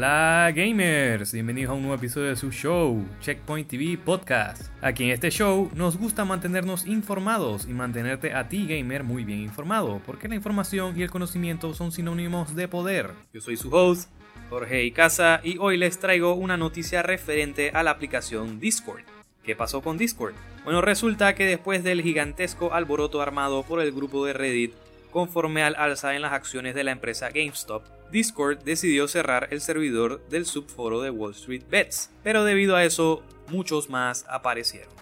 Hola gamers, bienvenidos a un nuevo episodio de su show, Checkpoint TV Podcast. Aquí en este show nos gusta mantenernos informados y mantenerte a ti gamer muy bien informado, porque la información y el conocimiento son sinónimos de poder. Yo soy su host, Jorge Icaza, y hoy les traigo una noticia referente a la aplicación Discord. ¿Qué pasó con Discord? Bueno, resulta que después del gigantesco alboroto armado por el grupo de Reddit, conforme al alza en las acciones de la empresa GameStop, Discord decidió cerrar el servidor del subforo de Wall Street Bets, pero debido a eso muchos más aparecieron.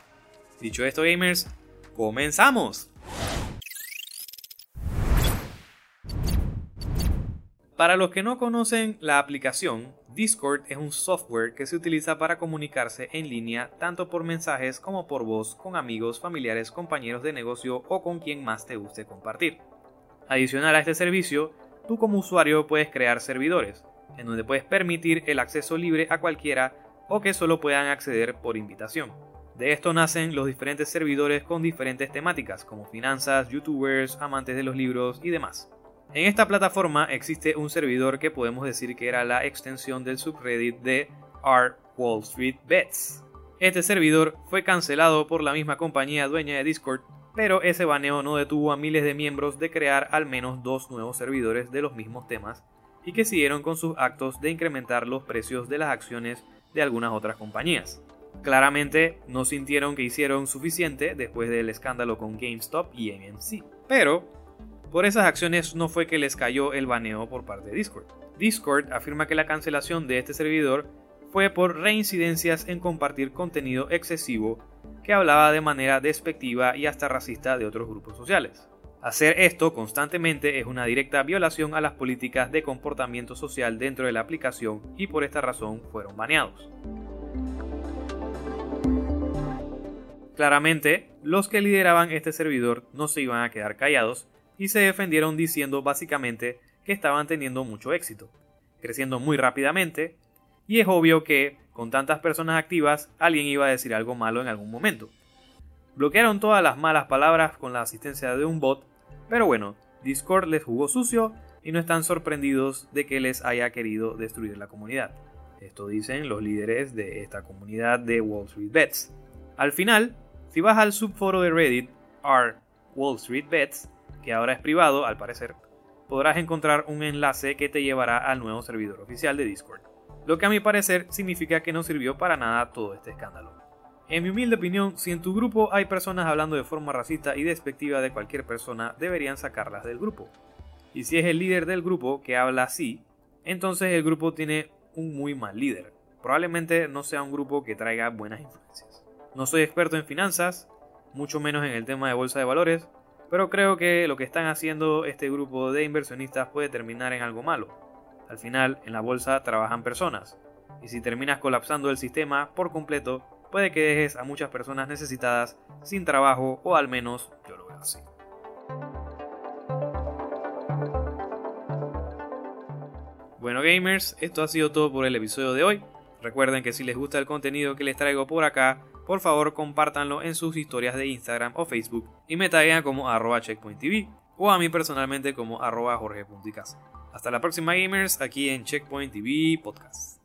Dicho esto gamers, comenzamos. Para los que no conocen la aplicación, Discord es un software que se utiliza para comunicarse en línea tanto por mensajes como por voz con amigos, familiares, compañeros de negocio o con quien más te guste compartir. Adicional a este servicio, tú como usuario puedes crear servidores, en donde puedes permitir el acceso libre a cualquiera o que solo puedan acceder por invitación. De esto nacen los diferentes servidores con diferentes temáticas, como finanzas, youtubers, amantes de los libros y demás. En esta plataforma existe un servidor que podemos decir que era la extensión del subreddit de R Wall Street Bets. Este servidor fue cancelado por la misma compañía dueña de Discord pero ese baneo no detuvo a miles de miembros de crear al menos dos nuevos servidores de los mismos temas y que siguieron con sus actos de incrementar los precios de las acciones de algunas otras compañías. Claramente no sintieron que hicieron suficiente después del escándalo con GameStop y AMC, pero por esas acciones no fue que les cayó el baneo por parte de Discord. Discord afirma que la cancelación de este servidor fue por reincidencias en compartir contenido excesivo que hablaba de manera despectiva y hasta racista de otros grupos sociales. Hacer esto constantemente es una directa violación a las políticas de comportamiento social dentro de la aplicación y por esta razón fueron baneados. Claramente, los que lideraban este servidor no se iban a quedar callados y se defendieron diciendo básicamente que estaban teniendo mucho éxito, creciendo muy rápidamente, y es obvio que con tantas personas activas, alguien iba a decir algo malo en algún momento. Bloquearon todas las malas palabras con la asistencia de un bot, pero bueno, Discord les jugó sucio y no están sorprendidos de que les haya querido destruir la comunidad. Esto dicen los líderes de esta comunidad de Wall Street Bets. Al final, si vas al subforo de Reddit, r Wall Street Bets, que ahora es privado al parecer, podrás encontrar un enlace que te llevará al nuevo servidor oficial de Discord lo que a mi parecer significa que no sirvió para nada todo este escándalo. En mi humilde opinión, si en tu grupo hay personas hablando de forma racista y despectiva de cualquier persona, deberían sacarlas del grupo. Y si es el líder del grupo que habla así, entonces el grupo tiene un muy mal líder. Probablemente no sea un grupo que traiga buenas influencias. No soy experto en finanzas, mucho menos en el tema de bolsa de valores, pero creo que lo que están haciendo este grupo de inversionistas puede terminar en algo malo al final, en la bolsa trabajan personas, y si terminas colapsando el sistema por completo, puede que dejes a muchas personas necesitadas sin trabajo o al menos yo lo veo así. Bueno gamers, esto ha sido todo por el episodio de hoy. Recuerden que si les gusta el contenido que les traigo por acá, por favor compártanlo en sus historias de Instagram o Facebook y me taguen como arroba checkpointtv o a mí personalmente como arroba jorge.icasa. Hasta la próxima gamers aquí en Checkpoint TV Podcast.